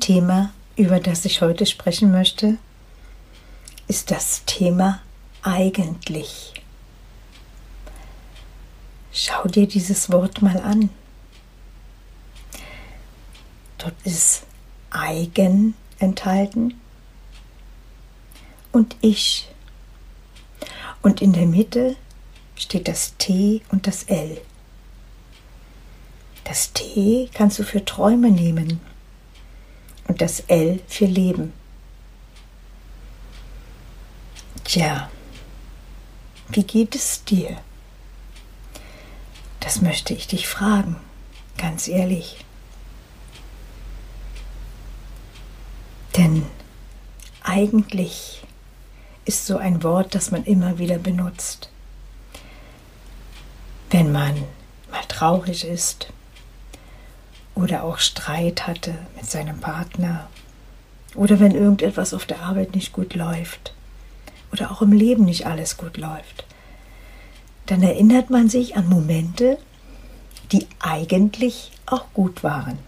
Thema, über das ich heute sprechen möchte, ist das Thema eigentlich. Schau dir dieses Wort mal an. Dort ist eigen enthalten und ich. Und in der Mitte steht das T und das L. Das T kannst du für Träume nehmen und das L für Leben. Tja, wie geht es dir? Das möchte ich dich fragen, ganz ehrlich. Denn eigentlich ist so ein Wort, das man immer wieder benutzt. Wenn man mal traurig ist, oder auch Streit hatte mit seinem Partner oder wenn irgendetwas auf der Arbeit nicht gut läuft oder auch im Leben nicht alles gut läuft, dann erinnert man sich an Momente, die eigentlich auch gut waren.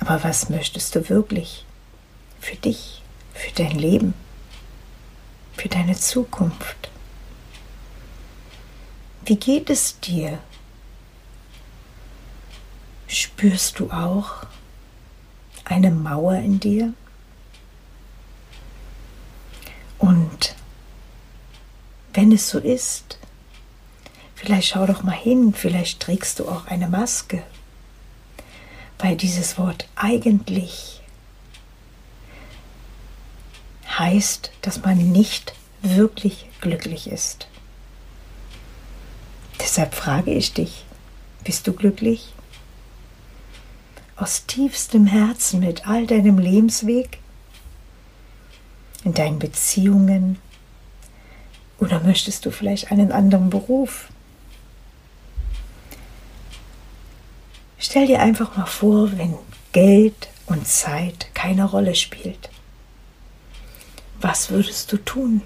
Aber was möchtest du wirklich für dich, für dein Leben, für deine Zukunft? Wie geht es dir Spürst du auch eine Mauer in dir? Und wenn es so ist, vielleicht schau doch mal hin, vielleicht trägst du auch eine Maske, weil dieses Wort eigentlich heißt, dass man nicht wirklich glücklich ist. Deshalb frage ich dich, bist du glücklich? Aus tiefstem Herzen mit all deinem Lebensweg, in deinen Beziehungen oder möchtest du vielleicht einen anderen Beruf? Stell dir einfach mal vor, wenn Geld und Zeit keine Rolle spielt. Was würdest du tun?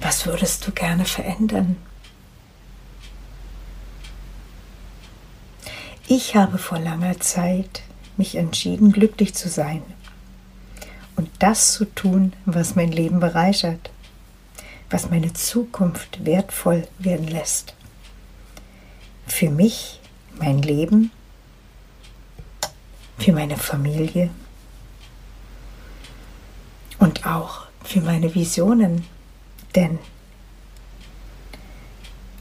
Was würdest du gerne verändern? Ich habe vor langer Zeit mich entschieden, glücklich zu sein und das zu tun, was mein Leben bereichert, was meine Zukunft wertvoll werden lässt. Für mich, mein Leben, für meine Familie und auch für meine Visionen. Denn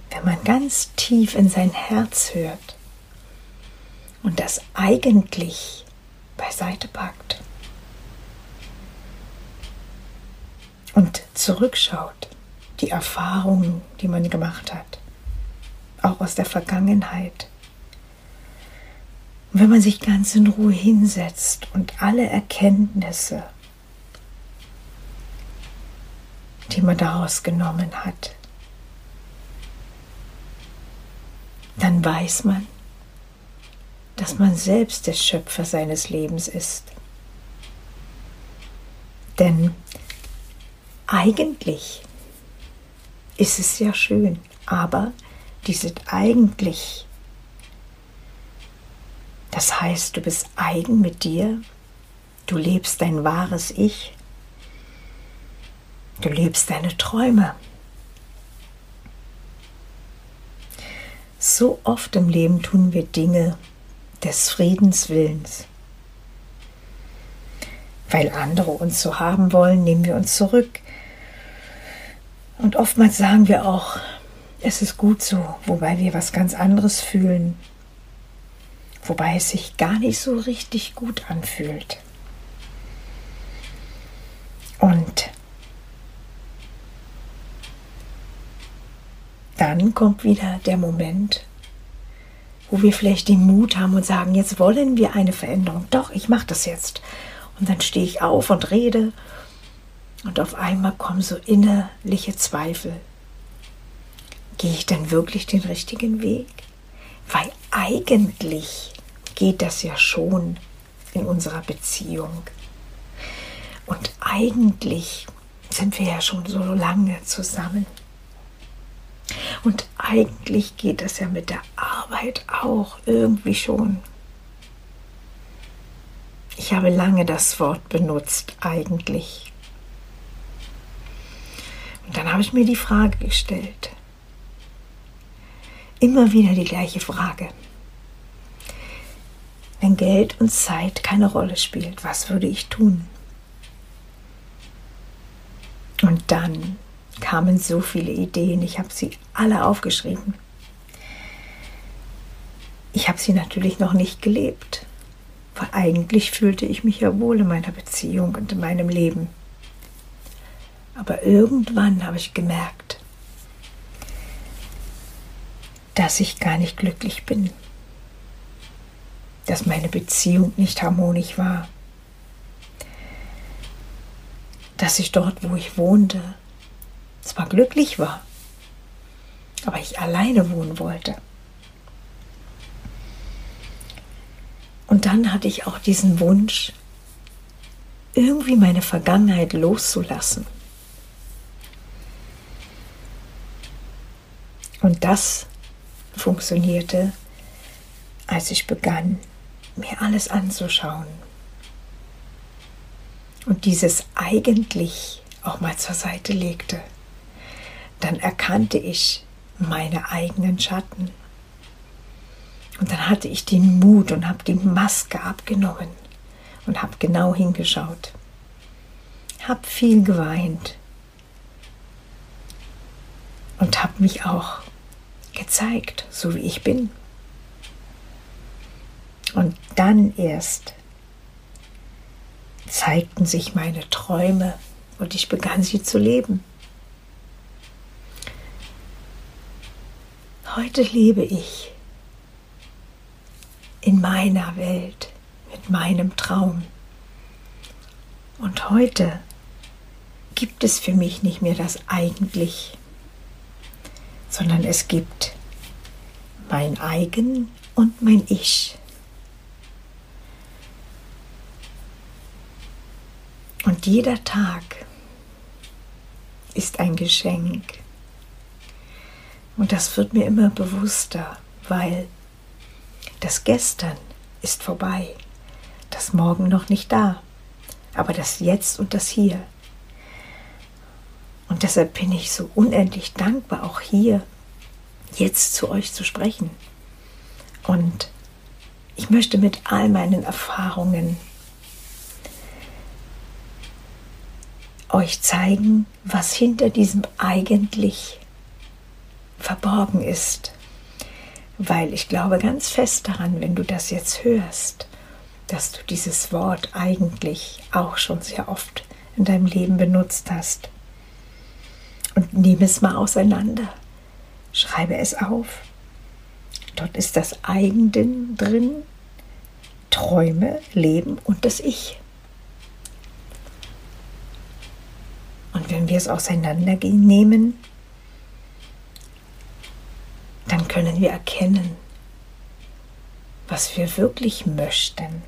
wenn man ganz tief in sein Herz hört, und das eigentlich beiseite packt und zurückschaut, die Erfahrungen, die man gemacht hat, auch aus der Vergangenheit. Und wenn man sich ganz in Ruhe hinsetzt und alle Erkenntnisse, die man daraus genommen hat, dann weiß man, dass man selbst der Schöpfer seines Lebens ist. Denn eigentlich ist es ja schön, aber dieses eigentlich, das heißt, du bist eigen mit dir, du lebst dein wahres Ich, Du lebst deine Träume. So oft im Leben tun wir Dinge des Friedens Willens. Weil andere uns so haben wollen, nehmen wir uns zurück. Und oftmals sagen wir auch, es ist gut so, wobei wir was ganz anderes fühlen, wobei es sich gar nicht so richtig gut anfühlt. Und dann kommt wieder der Moment, wo wir vielleicht den Mut haben und sagen, jetzt wollen wir eine Veränderung. Doch, ich mache das jetzt. Und dann stehe ich auf und rede und auf einmal kommen so innerliche Zweifel. Gehe ich denn wirklich den richtigen Weg? Weil eigentlich geht das ja schon in unserer Beziehung. Und eigentlich sind wir ja schon so lange zusammen. Und eigentlich geht das ja mit der Arbeit auch irgendwie schon. Ich habe lange das Wort benutzt, eigentlich. Und dann habe ich mir die Frage gestellt. Immer wieder die gleiche Frage. Wenn Geld und Zeit keine Rolle spielt, was würde ich tun? Und dann kamen so viele Ideen. Ich habe sie alle aufgeschrieben. Ich habe sie natürlich noch nicht gelebt, weil eigentlich fühlte ich mich ja wohl in meiner Beziehung und in meinem Leben. Aber irgendwann habe ich gemerkt, dass ich gar nicht glücklich bin, dass meine Beziehung nicht harmonisch war, dass ich dort, wo ich wohnte, zwar glücklich war, aber ich alleine wohnen wollte. Und dann hatte ich auch diesen Wunsch, irgendwie meine Vergangenheit loszulassen. Und das funktionierte, als ich begann, mir alles anzuschauen. Und dieses eigentlich auch mal zur Seite legte dann erkannte ich meine eigenen Schatten. Und dann hatte ich den Mut und habe die Maske abgenommen und habe genau hingeschaut. Habe viel geweint und habe mich auch gezeigt, so wie ich bin. Und dann erst zeigten sich meine Träume und ich begann sie zu leben. Heute lebe ich in meiner Welt mit meinem Traum. Und heute gibt es für mich nicht mehr das eigentlich, sondern es gibt mein Eigen und mein Ich. Und jeder Tag ist ein Geschenk. Und das wird mir immer bewusster, weil das Gestern ist vorbei, das Morgen noch nicht da, aber das Jetzt und das Hier. Und deshalb bin ich so unendlich dankbar, auch hier jetzt zu euch zu sprechen. Und ich möchte mit all meinen Erfahrungen euch zeigen, was hinter diesem eigentlich verborgen ist. Weil ich glaube ganz fest daran, wenn du das jetzt hörst, dass du dieses Wort eigentlich auch schon sehr oft in deinem Leben benutzt hast. Und nehme es mal auseinander. Schreibe es auf. Dort ist das Eigen drin, Träume, Leben und das Ich. Und wenn wir es auseinandernehmen, dann können wir erkennen, was wir wirklich möchten.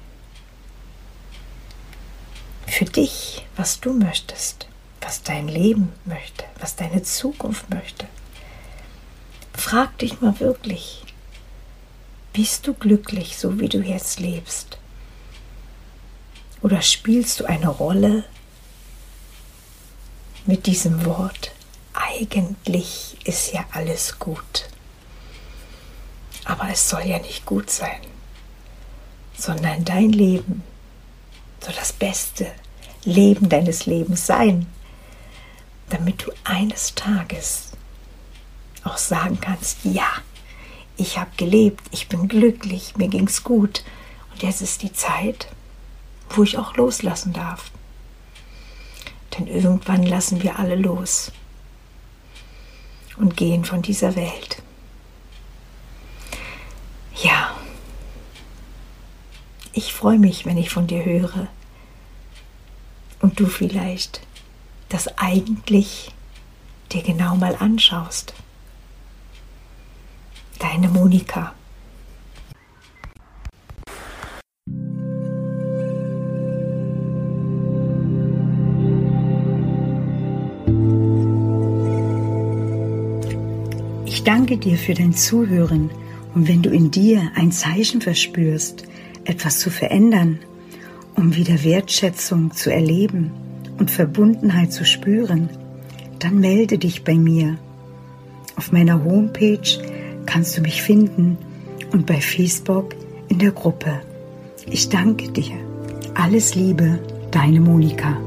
Für dich, was du möchtest, was dein Leben möchte, was deine Zukunft möchte. Frag dich mal wirklich, bist du glücklich, so wie du jetzt lebst? Oder spielst du eine Rolle, mit diesem Wort, eigentlich ist ja alles gut. Aber es soll ja nicht gut sein, sondern dein Leben soll das beste Leben deines Lebens sein, damit du eines Tages auch sagen kannst, ja, ich habe gelebt, ich bin glücklich, mir ging's gut und jetzt ist die Zeit, wo ich auch loslassen darf. Denn irgendwann lassen wir alle los und gehen von dieser Welt. Ja, ich freue mich, wenn ich von dir höre und du vielleicht das eigentlich dir genau mal anschaust. Deine Monika. Ich danke dir für dein Zuhören und wenn du in dir ein Zeichen verspürst, etwas zu verändern, um wieder Wertschätzung zu erleben und Verbundenheit zu spüren, dann melde dich bei mir. Auf meiner Homepage kannst du mich finden und bei Facebook in der Gruppe. Ich danke dir. Alles Liebe, deine Monika.